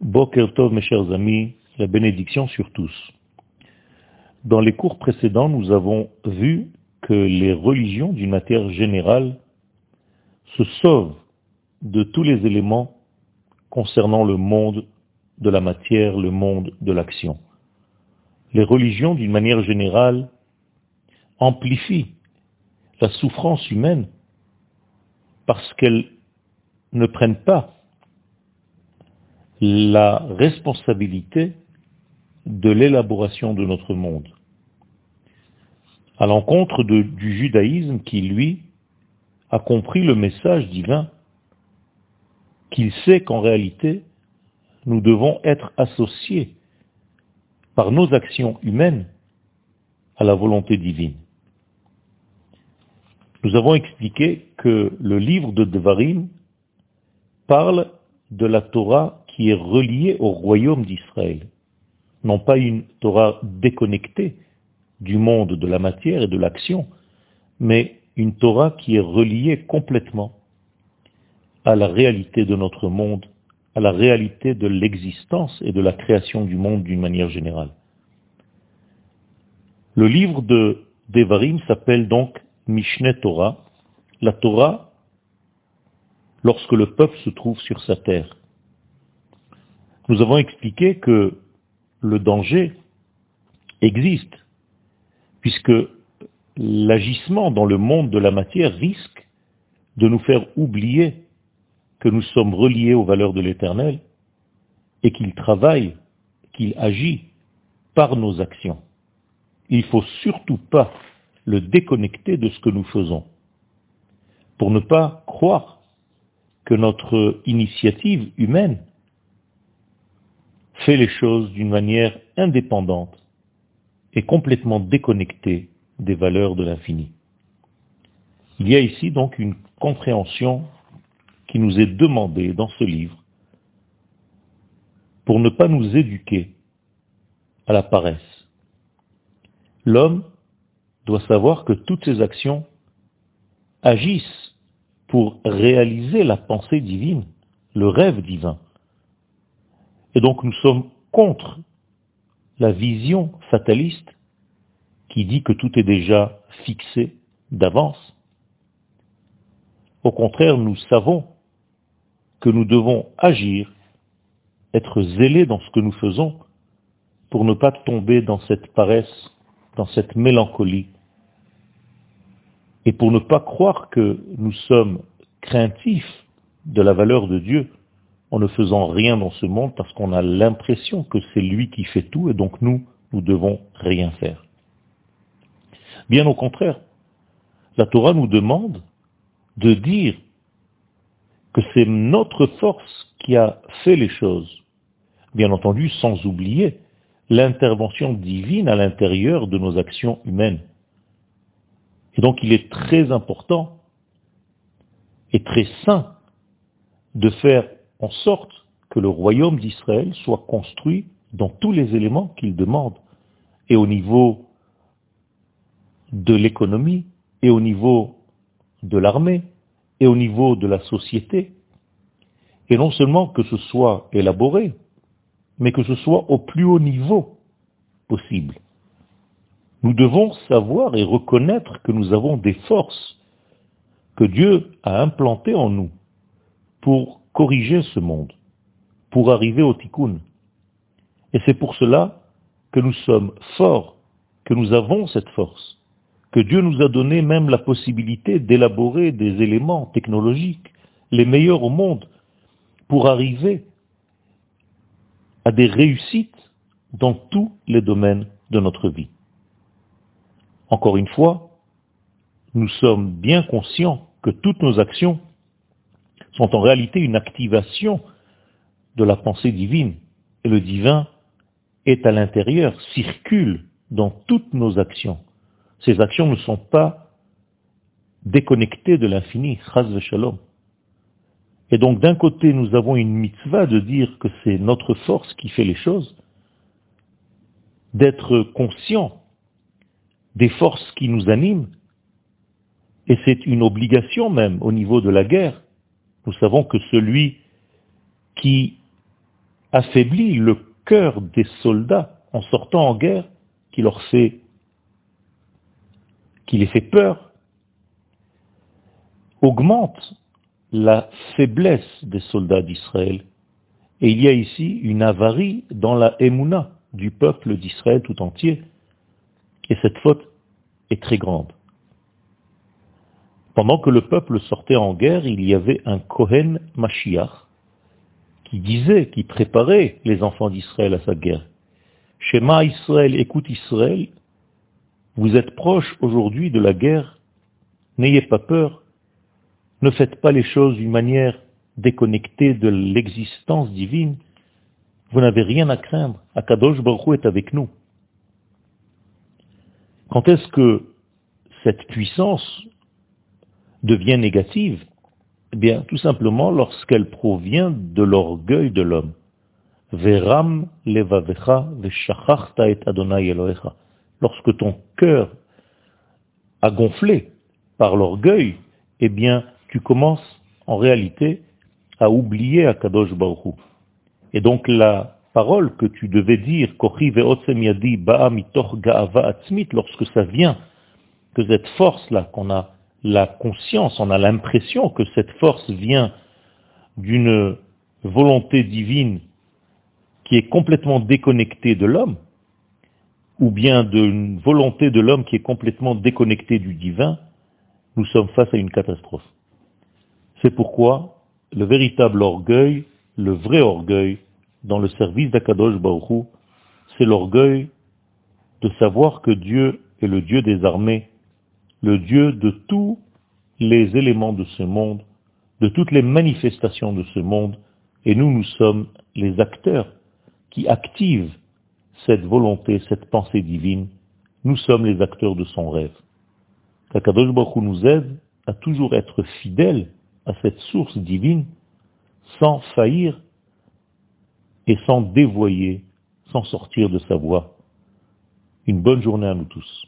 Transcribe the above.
Boker Tov, mes chers amis, la bénédiction sur tous. Dans les cours précédents, nous avons vu que les religions, d'une matière générale, se sauvent de tous les éléments concernant le monde de la matière, le monde de l'action. Les religions, d'une manière générale, amplifient la souffrance humaine parce qu'elles ne prennent pas la responsabilité de l'élaboration de notre monde, à l'encontre du judaïsme qui, lui, a compris le message divin, qu'il sait qu'en réalité, nous devons être associés par nos actions humaines à la volonté divine. Nous avons expliqué que le livre de Devarim parle de la Torah qui est reliée au royaume d'Israël. Non pas une Torah déconnectée du monde de la matière et de l'action, mais une Torah qui est reliée complètement à la réalité de notre monde, à la réalité de l'existence et de la création du monde d'une manière générale. Le livre de Devarim s'appelle donc Mishneh Torah, la Torah lorsque le peuple se trouve sur sa terre. Nous avons expliqué que le danger existe, puisque l'agissement dans le monde de la matière risque de nous faire oublier que nous sommes reliés aux valeurs de l'éternel et qu'il travaille, qu'il agit par nos actions. Il faut surtout pas le déconnecter de ce que nous faisons, pour ne pas croire que notre initiative humaine fait les choses d'une manière indépendante et complètement déconnectée des valeurs de l'infini. Il y a ici donc une compréhension qui nous est demandée dans ce livre pour ne pas nous éduquer à la paresse. L'homme doit savoir que toutes ses actions agissent pour réaliser la pensée divine, le rêve divin. Et donc nous sommes contre la vision fataliste qui dit que tout est déjà fixé d'avance. Au contraire, nous savons que nous devons agir, être zélés dans ce que nous faisons, pour ne pas tomber dans cette paresse, dans cette mélancolie, et pour ne pas croire que nous sommes craintifs de la valeur de Dieu, en ne faisant rien dans ce monde parce qu'on a l'impression que c'est lui qui fait tout et donc nous, nous devons rien faire. Bien au contraire, la Torah nous demande de dire que c'est notre force qui a fait les choses, bien entendu sans oublier l'intervention divine à l'intérieur de nos actions humaines. Et donc il est très important et très sain de faire en sorte que le royaume d'Israël soit construit dans tous les éléments qu'il demande, et au niveau de l'économie, et au niveau de l'armée, et au niveau de la société. Et non seulement que ce soit élaboré, mais que ce soit au plus haut niveau possible. Nous devons savoir et reconnaître que nous avons des forces que Dieu a implantées en nous pour corriger ce monde, pour arriver au tikkun. Et c'est pour cela que nous sommes forts, que nous avons cette force, que Dieu nous a donné même la possibilité d'élaborer des éléments technologiques, les meilleurs au monde, pour arriver à des réussites dans tous les domaines de notre vie. Encore une fois, nous sommes bien conscients que toutes nos actions sont en réalité une activation de la pensée divine. Et le divin est à l'intérieur, circule dans toutes nos actions. Ces actions ne sont pas déconnectées de l'infini, chaz shalom. Et donc d'un côté, nous avons une mitzvah de dire que c'est notre force qui fait les choses, d'être conscient des forces qui nous animent, et c'est une obligation même au niveau de la guerre, nous savons que celui qui affaiblit le cœur des soldats en sortant en guerre, qui leur fait, qui les fait peur, augmente la faiblesse des soldats d'Israël. Et il y a ici une avarie dans la Emouna du peuple d'Israël tout entier. Et cette faute est très grande. Pendant que le peuple sortait en guerre, il y avait un Kohen Mashiach qui disait, qui préparait les enfants d'Israël à sa guerre. Shema Israël, écoute Israël, vous êtes proche aujourd'hui de la guerre, n'ayez pas peur, ne faites pas les choses d'une manière déconnectée de l'existence divine, vous n'avez rien à craindre, Akadosh Baruch est avec nous. Quand est-ce que cette puissance devient négative Eh bien, tout simplement lorsqu'elle provient de l'orgueil de l'homme. Veram levavecha et Adonai Elohecha. Lorsque ton cœur a gonflé par l'orgueil, eh bien, tu commences en réalité à oublier Akadosh Baruch Et donc la parole que tu devais dire, lorsque ça vient, que cette force-là, qu'on a la conscience, on a l'impression que cette force vient d'une volonté divine qui est complètement déconnectée de l'homme, ou bien d'une volonté de l'homme qui est complètement déconnectée du divin, nous sommes face à une catastrophe. C'est pourquoi le véritable orgueil, le vrai orgueil, dans le service d'Akadosh Baruch c'est l'orgueil de savoir que Dieu est le Dieu des armées, le Dieu de tous les éléments de ce monde, de toutes les manifestations de ce monde, et nous, nous sommes les acteurs qui activent cette volonté, cette pensée divine. Nous sommes les acteurs de son rêve. Qu'Akadosh Baruch nous aide à toujours être fidèles à cette source divine sans faillir et sans dévoyer, sans sortir de sa voie. Une bonne journée à nous tous.